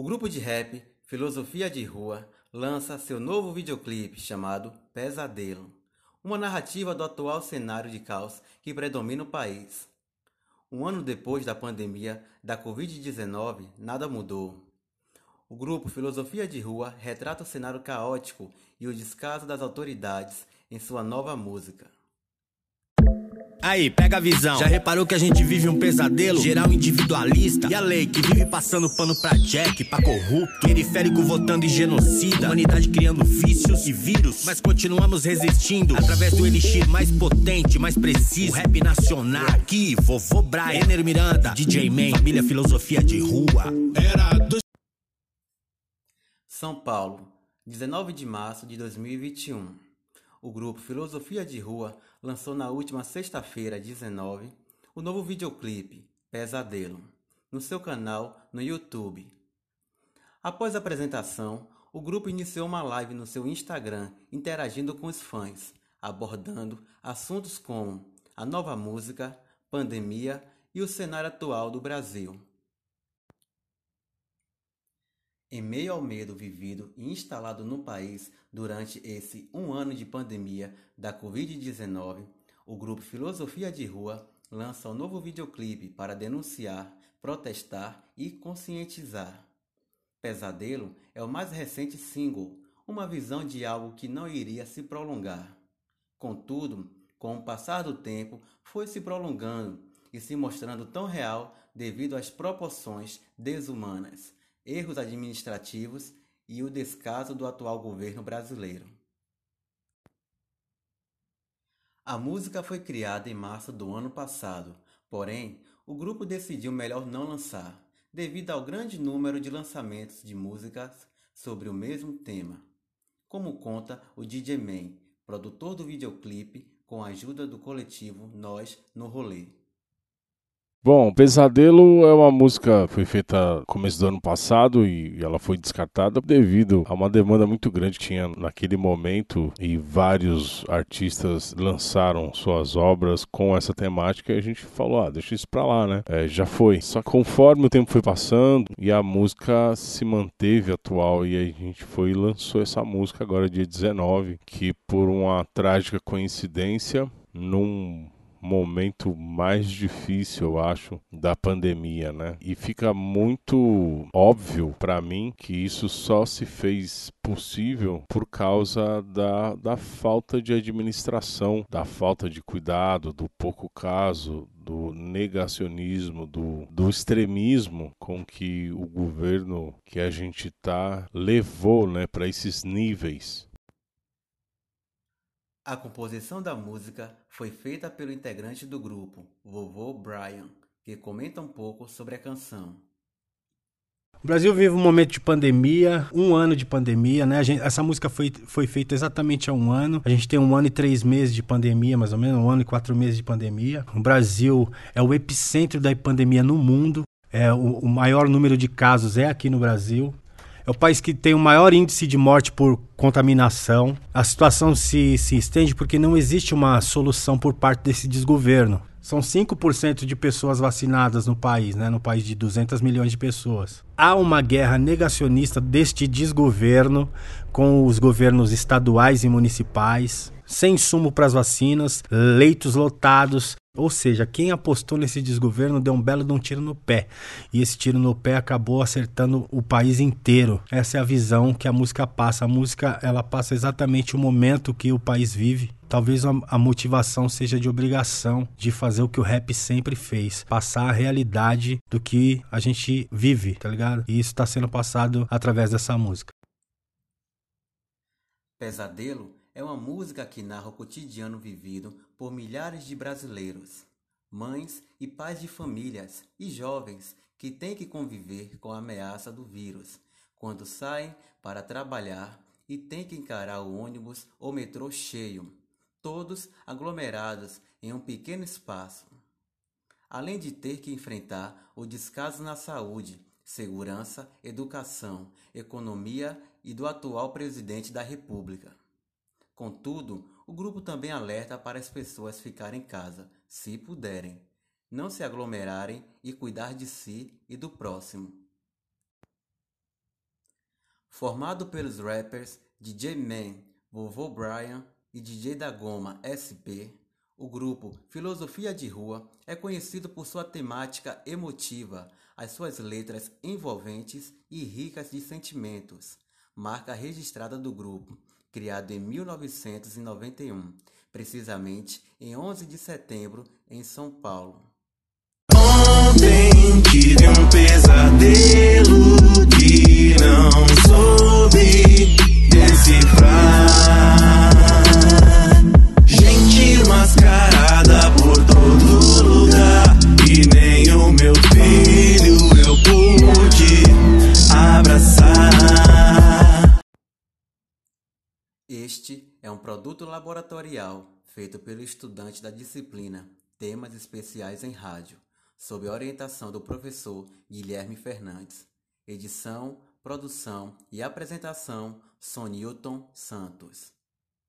O grupo de rap Filosofia de Rua lança seu novo videoclipe chamado Pesadelo, uma narrativa do atual cenário de caos que predomina no país. Um ano depois da pandemia da Covid-19, nada mudou. O grupo Filosofia de Rua retrata o cenário caótico e o descaso das autoridades em sua nova música. Aí, pega a visão. Já reparou que a gente vive um pesadelo? Geral individualista. E a lei que vive passando pano pra Jack, pra corrupto. Periférico votando em genocida. Humanidade criando vícios e vírus. Mas continuamos resistindo. Através do elixir mais potente, mais preciso. O rap nacional. Aqui, vovô Brian, Enero Miranda, DJ Man, família filosofia de rua. Era do... São Paulo, 19 de março de 2021 o grupo Filosofia de Rua lançou na última sexta-feira, 19, o novo videoclipe Pesadelo, no seu canal no YouTube. Após a apresentação, o grupo iniciou uma live no seu Instagram interagindo com os fãs, abordando assuntos como a nova música, pandemia e o cenário atual do Brasil. Em meio ao medo vivido e instalado no país durante esse um ano de pandemia da Covid-19, o grupo Filosofia de Rua lança um novo videoclipe para denunciar, protestar e conscientizar. Pesadelo é o mais recente single, uma visão de algo que não iria se prolongar. Contudo, com o passar do tempo, foi se prolongando e se mostrando tão real devido às proporções desumanas erros administrativos e o descaso do atual governo brasileiro. A música foi criada em março do ano passado, porém, o grupo decidiu melhor não lançar, devido ao grande número de lançamentos de músicas sobre o mesmo tema. Como conta o DJ Man, produtor do videoclipe, com a ajuda do coletivo Nós no Rolê. Bom, Pesadelo é uma música foi feita no começo do ano passado e ela foi descartada devido a uma demanda muito grande que tinha naquele momento e vários artistas lançaram suas obras com essa temática e a gente falou, ah, deixa isso pra lá, né? É, já foi. Só que conforme o tempo foi passando e a música se manteve atual e a gente foi e lançou essa música agora dia 19, que por uma trágica coincidência, num momento mais difícil, eu acho, da pandemia, né? E fica muito óbvio para mim que isso só se fez possível por causa da, da falta de administração, da falta de cuidado, do pouco caso, do negacionismo, do, do extremismo com que o governo que a gente está levou né, para esses níveis a composição da música foi feita pelo integrante do grupo, Vovô Brian, que comenta um pouco sobre a canção. O Brasil vive um momento de pandemia, um ano de pandemia, né? Gente, essa música foi, foi feita exatamente há um ano. A gente tem um ano e três meses de pandemia, mais ou menos, um ano e quatro meses de pandemia. O Brasil é o epicentro da pandemia no mundo. É, o, o maior número de casos é aqui no Brasil. É o país que tem o maior índice de morte por contaminação. A situação se, se estende porque não existe uma solução por parte desse desgoverno. São 5% de pessoas vacinadas no país, né? no país de 200 milhões de pessoas. Há uma guerra negacionista deste desgoverno com os governos estaduais e municipais, sem insumo para as vacinas, leitos lotados, ou seja, quem apostou nesse desgoverno deu um belo de um tiro no pé. E esse tiro no pé acabou acertando o país inteiro. Essa é a visão que a música passa. A música, ela passa exatamente o momento que o país vive. Talvez a motivação seja de obrigação de fazer o que o rap sempre fez, passar a realidade do que a gente vive, tá ligado? E isso está sendo passado através dessa música. Pesadelo é uma música que narra o cotidiano vivido por milhares de brasileiros, mães e pais de famílias e jovens que têm que conviver com a ameaça do vírus quando saem para trabalhar e têm que encarar o ônibus ou metrô cheio, todos aglomerados em um pequeno espaço. Além de ter que enfrentar o descaso na saúde, segurança, educação, economia e do atual presidente da República. Contudo, o grupo também alerta para as pessoas ficarem em casa, se puderem, não se aglomerarem e cuidar de si e do próximo. Formado pelos rappers DJ Man, Vovô Brian e DJ da Goma SP, o grupo Filosofia de Rua é conhecido por sua temática emotiva, as suas letras envolventes e ricas de sentimentos. Marca registrada do grupo, criado em 1991, precisamente em 11 de setembro, em São Paulo. Ontem tive um pesadelo produto laboratorial feito pelo estudante da disciplina Temas Especiais em Rádio, sob orientação do professor Guilherme Fernandes. Edição, produção e apresentação Sonilton Santos.